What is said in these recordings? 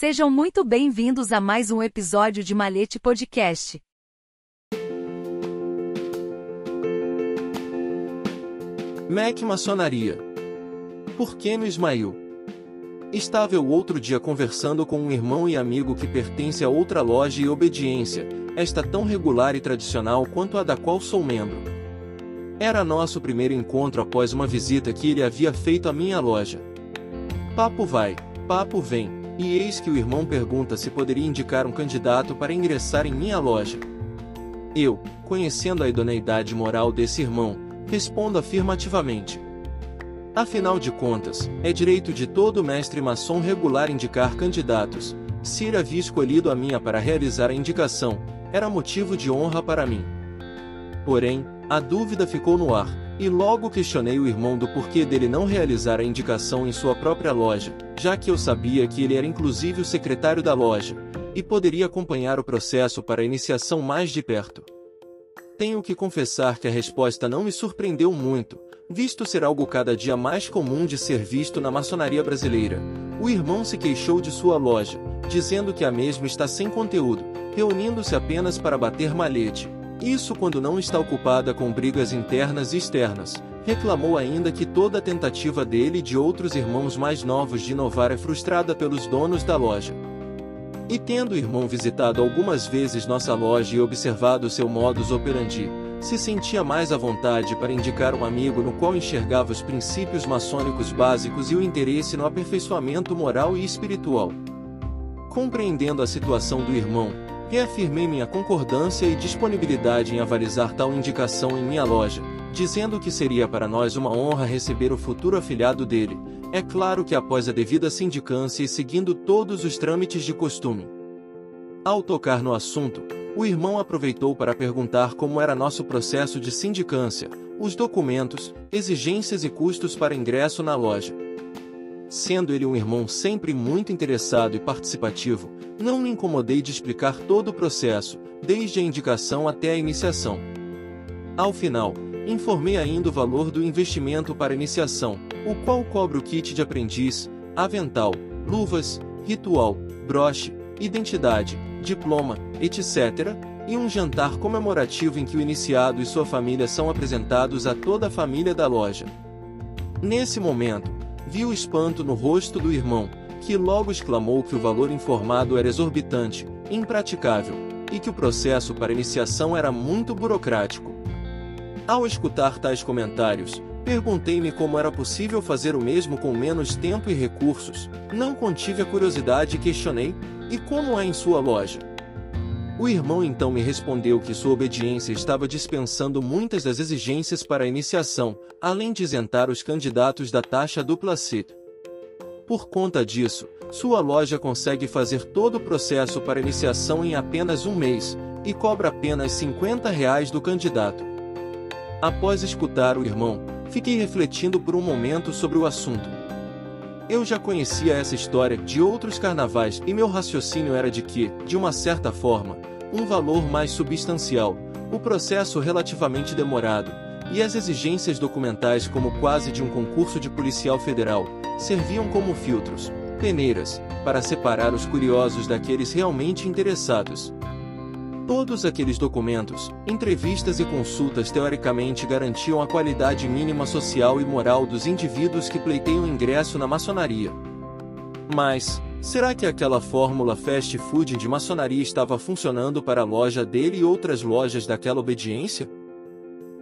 Sejam muito bem-vindos a mais um episódio de Malete Podcast. Mac Maçonaria. Por que no Ismail? Estava eu outro dia conversando com um irmão e amigo que pertence a outra loja e obediência, esta tão regular e tradicional quanto a da qual sou membro. Era nosso primeiro encontro após uma visita que ele havia feito à minha loja. Papo vai, papo vem, e eis que o irmão pergunta se poderia indicar um candidato para ingressar em minha loja. Eu, conhecendo a idoneidade moral desse irmão, respondo afirmativamente. Afinal de contas, é direito de todo mestre maçom regular indicar candidatos. Se ele havia escolhido a minha para realizar a indicação, era motivo de honra para mim. Porém, a dúvida ficou no ar, e logo questionei o irmão do porquê dele não realizar a indicação em sua própria loja, já que eu sabia que ele era inclusive o secretário da loja, e poderia acompanhar o processo para a iniciação mais de perto. Tenho que confessar que a resposta não me surpreendeu muito, visto ser algo cada dia mais comum de ser visto na maçonaria brasileira. O irmão se queixou de sua loja, dizendo que a mesma está sem conteúdo, reunindo-se apenas para bater malhete. Isso quando não está ocupada com brigas internas e externas. Reclamou ainda que toda a tentativa dele e de outros irmãos mais novos de inovar é frustrada pelos donos da loja. E tendo o irmão visitado algumas vezes nossa loja e observado seu modus operandi, se sentia mais à vontade para indicar um amigo no qual enxergava os princípios maçônicos básicos e o interesse no aperfeiçoamento moral e espiritual. Compreendendo a situação do irmão, reafirmei minha concordância e disponibilidade em avalizar tal indicação em minha loja, dizendo que seria para nós uma honra receber o futuro afilhado dele, é claro que após a devida sindicância e seguindo todos os trâmites de costume. Ao tocar no assunto, o irmão aproveitou para perguntar como era nosso processo de sindicância, os documentos, exigências e custos para ingresso na loja. Sendo ele um irmão sempre muito interessado e participativo, não me incomodei de explicar todo o processo, desde a indicação até a iniciação. Ao final, informei ainda o valor do investimento para iniciação, o qual cobra o kit de aprendiz, avental, luvas, ritual, broche, identidade, diploma, etc., e um jantar comemorativo em que o iniciado e sua família são apresentados a toda a família da loja. Nesse momento, vi o espanto no rosto do irmão, que logo exclamou que o valor informado era exorbitante, impraticável, e que o processo para iniciação era muito burocrático. Ao escutar tais comentários, perguntei-me como era possível fazer o mesmo com menos tempo e recursos, não contive a curiosidade e questionei, e como é em sua loja? O irmão então me respondeu que sua obediência estava dispensando muitas das exigências para a iniciação, além de isentar os candidatos da taxa dupla C. Por conta disso, sua loja consegue fazer todo o processo para iniciação em apenas um mês, e cobra apenas 50 reais do candidato. Após escutar o irmão, fiquei refletindo por um momento sobre o assunto. Eu já conhecia essa história de outros carnavais e meu raciocínio era de que, de uma certa forma, um valor mais substancial, o processo relativamente demorado, e as exigências documentais como quase de um concurso de policial federal, serviam como filtros, peneiras, para separar os curiosos daqueles realmente interessados. Todos aqueles documentos, entrevistas e consultas teoricamente garantiam a qualidade mínima social e moral dos indivíduos que pleiteiam ingresso na maçonaria. Mas, será que aquela fórmula fast food de maçonaria estava funcionando para a loja dele e outras lojas daquela obediência?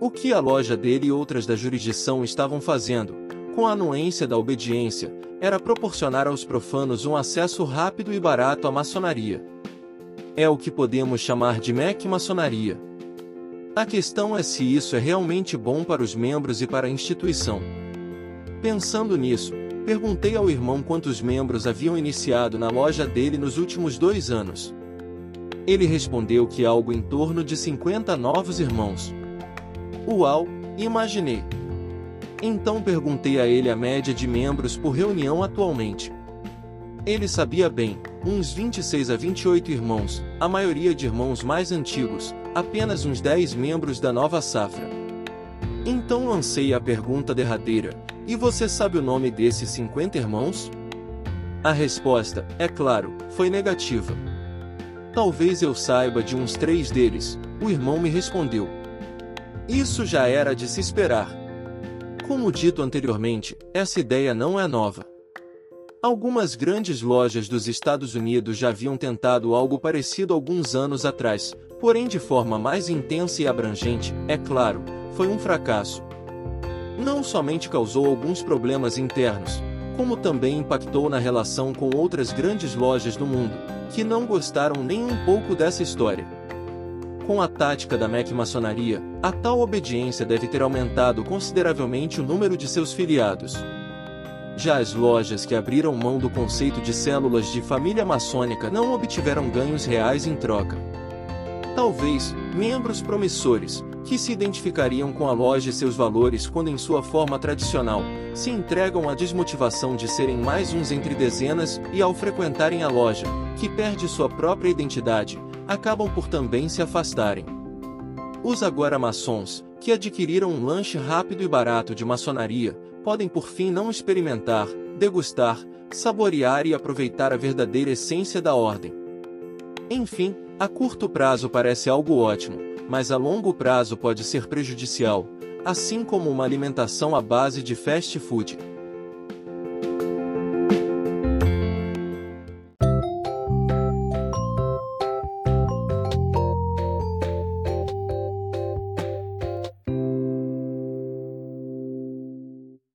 O que a loja dele e outras da jurisdição estavam fazendo, com a anuência da obediência, era proporcionar aos profanos um acesso rápido e barato à maçonaria é o que podemos chamar de MEC maçonaria. A questão é se isso é realmente bom para os membros e para a instituição. Pensando nisso, perguntei ao irmão quantos membros haviam iniciado na loja dele nos últimos dois anos. Ele respondeu que algo em torno de 50 novos irmãos. Uau, imaginei. Então perguntei a ele a média de membros por reunião atualmente. Ele sabia bem, uns 26 a 28 irmãos, a maioria de irmãos mais antigos, apenas uns 10 membros da nova safra. Então lancei a pergunta derradeira: E você sabe o nome desses 50 irmãos? A resposta, é claro, foi negativa. Talvez eu saiba de uns três deles, o irmão me respondeu. Isso já era de se esperar. Como dito anteriormente, essa ideia não é nova. Algumas grandes lojas dos Estados Unidos já haviam tentado algo parecido alguns anos atrás, porém de forma mais intensa e abrangente, é claro, foi um fracasso. Não somente causou alguns problemas internos, como também impactou na relação com outras grandes lojas do mundo, que não gostaram nem um pouco dessa história. Com a tática da Mac maçonaria, a tal obediência deve ter aumentado consideravelmente o número de seus filiados. Já as lojas que abriram mão do conceito de células de família maçônica não obtiveram ganhos reais em troca. Talvez, membros promissores, que se identificariam com a loja e seus valores quando em sua forma tradicional, se entregam à desmotivação de serem mais uns entre dezenas e ao frequentarem a loja, que perde sua própria identidade, acabam por também se afastarem. Os agora maçons, que adquiriram um lanche rápido e barato de maçonaria, podem por fim não experimentar, degustar, saborear e aproveitar a verdadeira essência da ordem. Enfim, a curto prazo parece algo ótimo, mas a longo prazo pode ser prejudicial, assim como uma alimentação à base de fast food.